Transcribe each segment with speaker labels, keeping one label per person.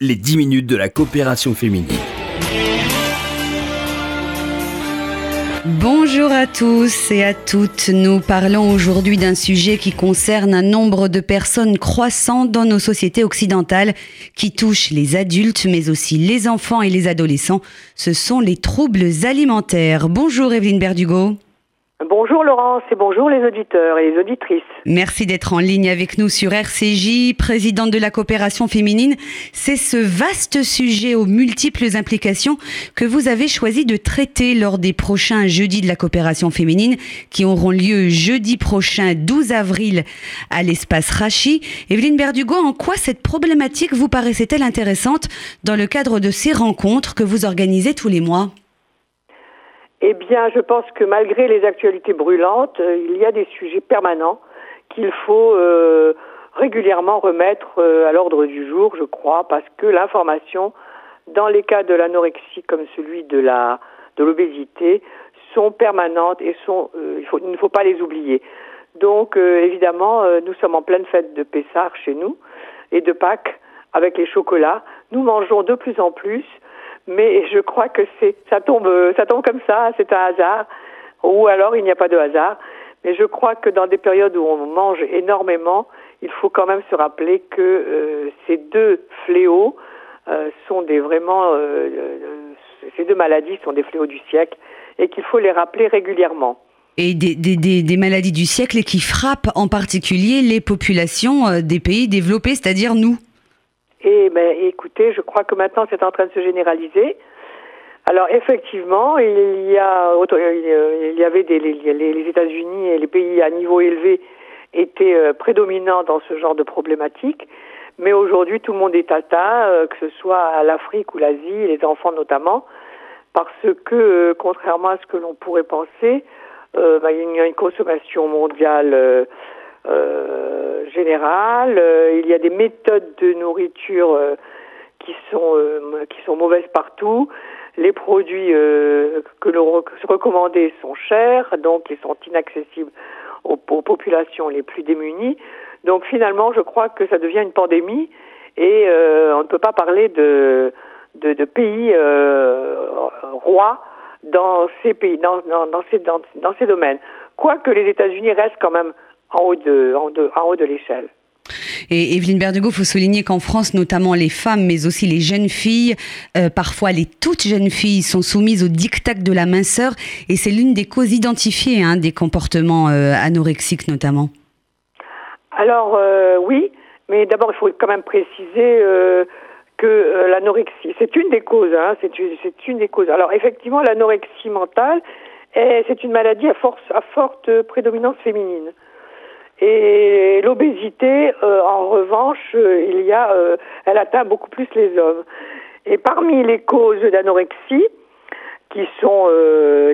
Speaker 1: les 10 minutes de la coopération féminine.
Speaker 2: Bonjour à tous et à toutes. Nous parlons aujourd'hui d'un sujet qui concerne un nombre de personnes croissant dans nos sociétés occidentales qui touche les adultes mais aussi les enfants et les adolescents. Ce sont les troubles alimentaires. Bonjour Evelyne Berdugo.
Speaker 3: Bonjour Laurence et bonjour les auditeurs et les auditrices.
Speaker 2: Merci d'être en ligne avec nous sur RCJ, présidente de la coopération féminine. C'est ce vaste sujet aux multiples implications que vous avez choisi de traiter lors des prochains jeudis de la coopération féminine qui auront lieu jeudi prochain 12 avril à l'espace Rachi. Evelyne Berdugo, en quoi cette problématique vous paraissait-elle intéressante dans le cadre de ces rencontres que vous organisez tous les mois?
Speaker 3: Eh bien, je pense que malgré les actualités brûlantes, euh, il y a des sujets permanents qu'il faut euh, régulièrement remettre euh, à l'ordre du jour, je crois, parce que l'information, dans les cas de l'anorexie comme celui de la de l'obésité, sont permanentes et sont, il, faut, il ne faut pas les oublier. Donc, évidemment, nous sommes en pleine fête de Pessard chez nous et de Pâques avec les chocolats. Nous mangeons de plus en plus mais je crois que c'est ça tombe ça tombe comme ça, c'est un hasard, ou alors il n'y a pas de hasard. Mais je crois que dans des périodes où on mange énormément, il faut quand même se rappeler que euh, ces deux fléaux euh, sont des vraiment euh, ces deux maladies sont des fléaux du siècle et qu'il faut les rappeler régulièrement.
Speaker 2: Et des, des, des, des, maladies du siècle qui frappent en particulier les populations des pays développés, c'est-à-dire nous.
Speaker 3: Et ben, écoutez, je crois que maintenant c'est en train de se généraliser. Alors effectivement, il y a il y avait des, les, États-Unis et les pays à niveau élevé étaient euh, prédominants dans ce genre de problématique. Mais aujourd'hui, tout le monde est atteint, euh, que ce soit à l'Afrique ou l'Asie, les enfants notamment, parce que, euh, contrairement à ce que l'on pourrait penser, bah, il y a une consommation mondiale euh, générale. Euh, il y a des méthodes de nourriture euh, qui sont qui sont mauvaises partout. Les produits que l'on recommandés sont chers, donc ils sont inaccessibles aux, populations les plus démunies. Donc finalement, je crois que ça devient une pandémie et on ne peut pas parler de de, de pays rois dans ces pays, dans, dans, dans ces, dans, dans ces domaines. Quoique les États-Unis restent quand même en haut de, en de, en haut de l'échelle.
Speaker 2: Et Evelyne Berdugo, il faut souligner qu'en France, notamment les femmes, mais aussi les jeunes filles, euh, parfois les toutes jeunes filles, sont soumises au diktat de la minceur, et c'est l'une des causes identifiées hein, des comportements euh, anorexiques notamment.
Speaker 3: Alors euh, oui, mais d'abord il faut quand même préciser que l'anorexie, c'est une des causes, hein, c'est une, une, des causes. Alors effectivement, l'anorexie mentale, c'est une maladie à, force, à forte prédominance féminine. Et l'obésité, euh, en revanche, euh, il y a, euh, elle atteint beaucoup plus les hommes. Et parmi les causes d'anorexie, qui sont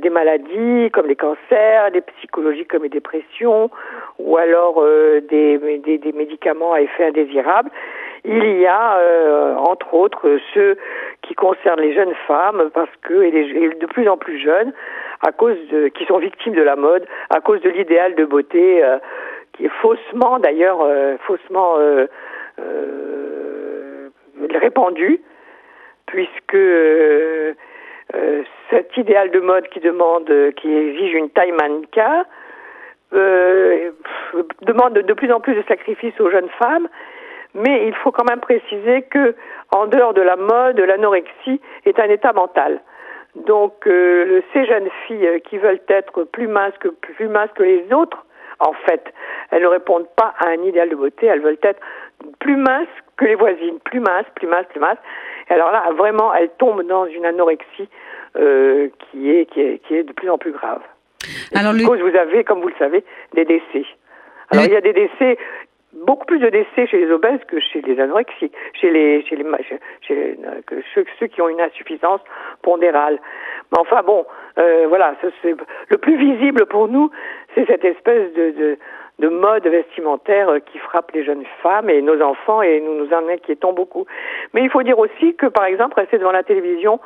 Speaker 3: des maladies comme les cancers, des psychologies comme les dépressions, ou alors des, des, des, médicaments à effet indésirable, il y a entre autres ceux qui concernent les jeunes femmes parce que et, les, de plus en plus jeunes à cause de qui sont victimes de la mode à cause de l'idéal de beauté est faussement d'ailleurs euh, faussement euh, euh, répandu, puisque cet idéal de mode qui demande, qui exige une taille mannequin, demande de plus en plus de sacrifices aux jeunes femmes, mais il faut quand même préciser que, en dehors de la mode, l'anorexie est un état mental. Donc, ces jeunes filles qui veulent être plus minces que plus minces que les autres en fait. Elles ne répondent pas à un idéal de beauté, elles veulent être plus minces que les voisines, plus minces, plus minces, plus minces. Et alors là, vraiment, elles tombent dans une anorexie euh, qui, est, qui, est, qui est de plus en plus grave. alors, cause, vous avez, comme vous le savez, des décès. Alors, il y a des décès beaucoup plus de décès chez les obèses que chez les anorexiques, chez les, chez les, chez que ceux, ceux, qui ont une insuffisance pondérale. Mais enfin bon, euh, voilà, c'est le plus visible pour nous, c'est cette espèce de, de, de, mode vestimentaire qui frappe les jeunes femmes et nos enfants et nous nous en inquiétons beaucoup. Mais il faut dire aussi que par exemple, rester devant la télévision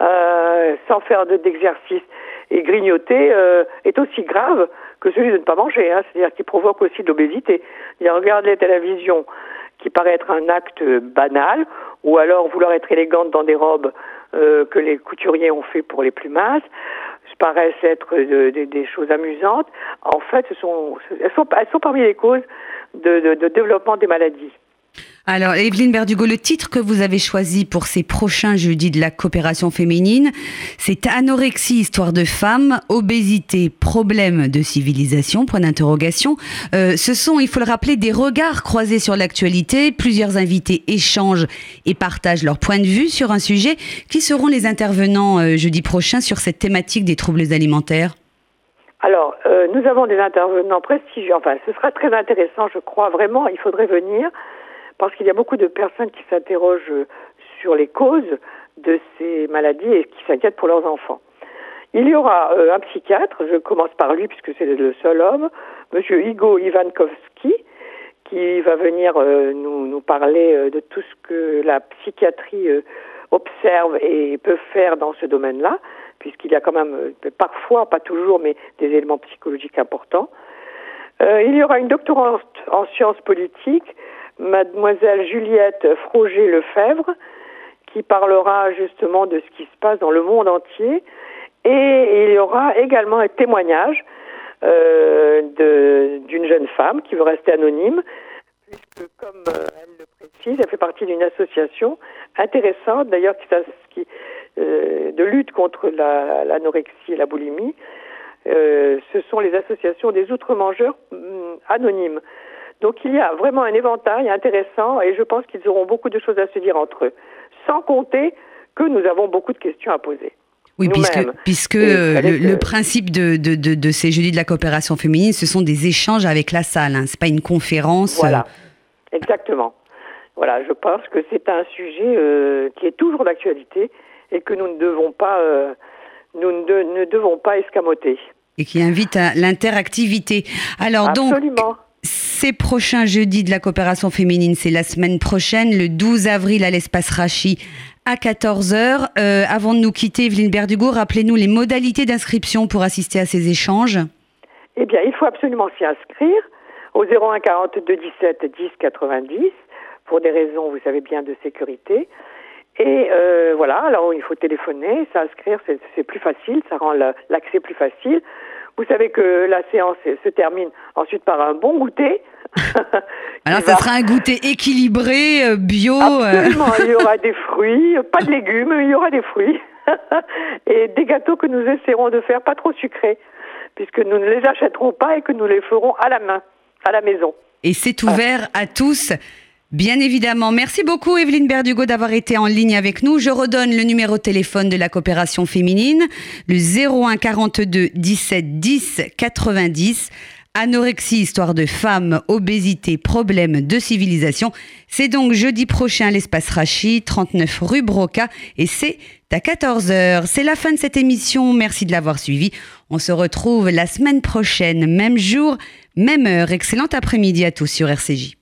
Speaker 3: euh, sans faire d'exercice et grignoter euh, est aussi grave que celui de ne pas manger, hein, c'est-à-dire qui provoque aussi de l'obésité. Regarder la télévision qui paraît être un acte banal, ou alors vouloir être élégante dans des robes euh, que les couturiers ont fait pour les plus minces, paraissent être des choses amusantes. En fait, ce sont, elles, sont, elles sont parmi les causes de, de développement des maladies.
Speaker 2: Alors, Evelyne Berdugo, le titre que vous avez choisi pour ces prochains jeudis de la coopération féminine, c'est Anorexie, histoire de femmes, obésité, problème de civilisation, point d'interrogation. Euh, ce sont, il faut le rappeler, des regards croisés sur l'actualité. Plusieurs invités échangent et partagent leur point de vue sur un sujet. Qui seront les intervenants euh, jeudi prochain sur cette thématique des troubles alimentaires?
Speaker 3: Alors, euh, nous avons des intervenants prestigieux. Enfin, ce sera très intéressant, je crois vraiment. Il faudrait venir parce qu'il y a beaucoup de personnes qui s'interrogent sur les causes de ces maladies et qui s'inquiètent pour leurs enfants. Il y aura euh, un psychiatre, je commence par lui puisque c'est le seul homme, Monsieur Igo Ivankowski, qui va venir euh, nous, parler euh, de tout ce que la psychiatrie observe et peut faire dans ce domaine-là, puisqu'il y a quand même parfois, pas toujours, mais des éléments psychologiques importants. il y aura une doctorante en sciences politiques, mademoiselle Juliette Froger-Lefebvre, qui parlera justement de ce qui se passe dans le monde entier. Et il y aura également un témoignage euh, d'une jeune femme qui veut rester anonyme, puisque comme euh, elle le précise, elle fait partie d'une association intéressante, d'ailleurs, qui, euh, de lutte contre l'anorexie et la boulimie. Euh, ce sont les associations des outre-mangeurs hum, anonymes. Donc il y a vraiment un éventail intéressant et je pense qu'ils auront beaucoup de choses à se dire entre eux. Sans compter que nous avons beaucoup de questions à poser.
Speaker 2: Oui, puisque, puisque le, principe de, de, de, ces jeudis de la coopération féminine, ce sont des échanges avec la salle, hein. ce n'est pas une conférence.
Speaker 3: Voilà, exactement. Voilà, je pense que c'est un sujet euh, qui est toujours d'actualité et que nous ne devons pas, euh, nous ne, ne, devons pas escamoter.
Speaker 2: Et qui invite à l'interactivité. Alors
Speaker 3: Absolument.
Speaker 2: donc, ces prochains jeudis de la coopération féminine, c'est la semaine prochaine, le 12 avril à l'espace Rachi à 14h. Euh, avant de nous quitter, Evelyne Berdugo, rappelez-nous les modalités d'inscription pour assister à ces échanges.
Speaker 3: Eh bien, il faut absolument s'y inscrire au 01 42 17 10 90 pour des raisons, vous savez bien, de sécurité. Et euh, voilà, alors il faut téléphoner, s'inscrire, c'est plus facile, ça rend l'accès plus facile. Vous savez que la séance se termine ensuite par un bon goûter.
Speaker 2: Alors, ça sera un goûter équilibré, euh, bio.
Speaker 3: Euh. Absolument, il y aura des fruits, pas de légumes, il y aura des fruits. et des gâteaux que nous essaierons de faire pas trop sucrés, puisque nous ne les achèterons pas et que nous les ferons à la main, à la maison.
Speaker 2: Et c'est ouvert à tous. Bien évidemment. Merci beaucoup Evelyne Berdugo d'avoir été en ligne avec nous. Je redonne le numéro de téléphone de la coopération féminine, le 01 42 17 10 90. Anorexie, histoire de femmes, obésité, problème de civilisation. C'est donc jeudi prochain l'espace Rachi, 39 rue Broca, et c'est à 14h. C'est la fin de cette émission. Merci de l'avoir suivi. On se retrouve la semaine prochaine, même jour, même heure. Excellent après-midi à tous sur RCJ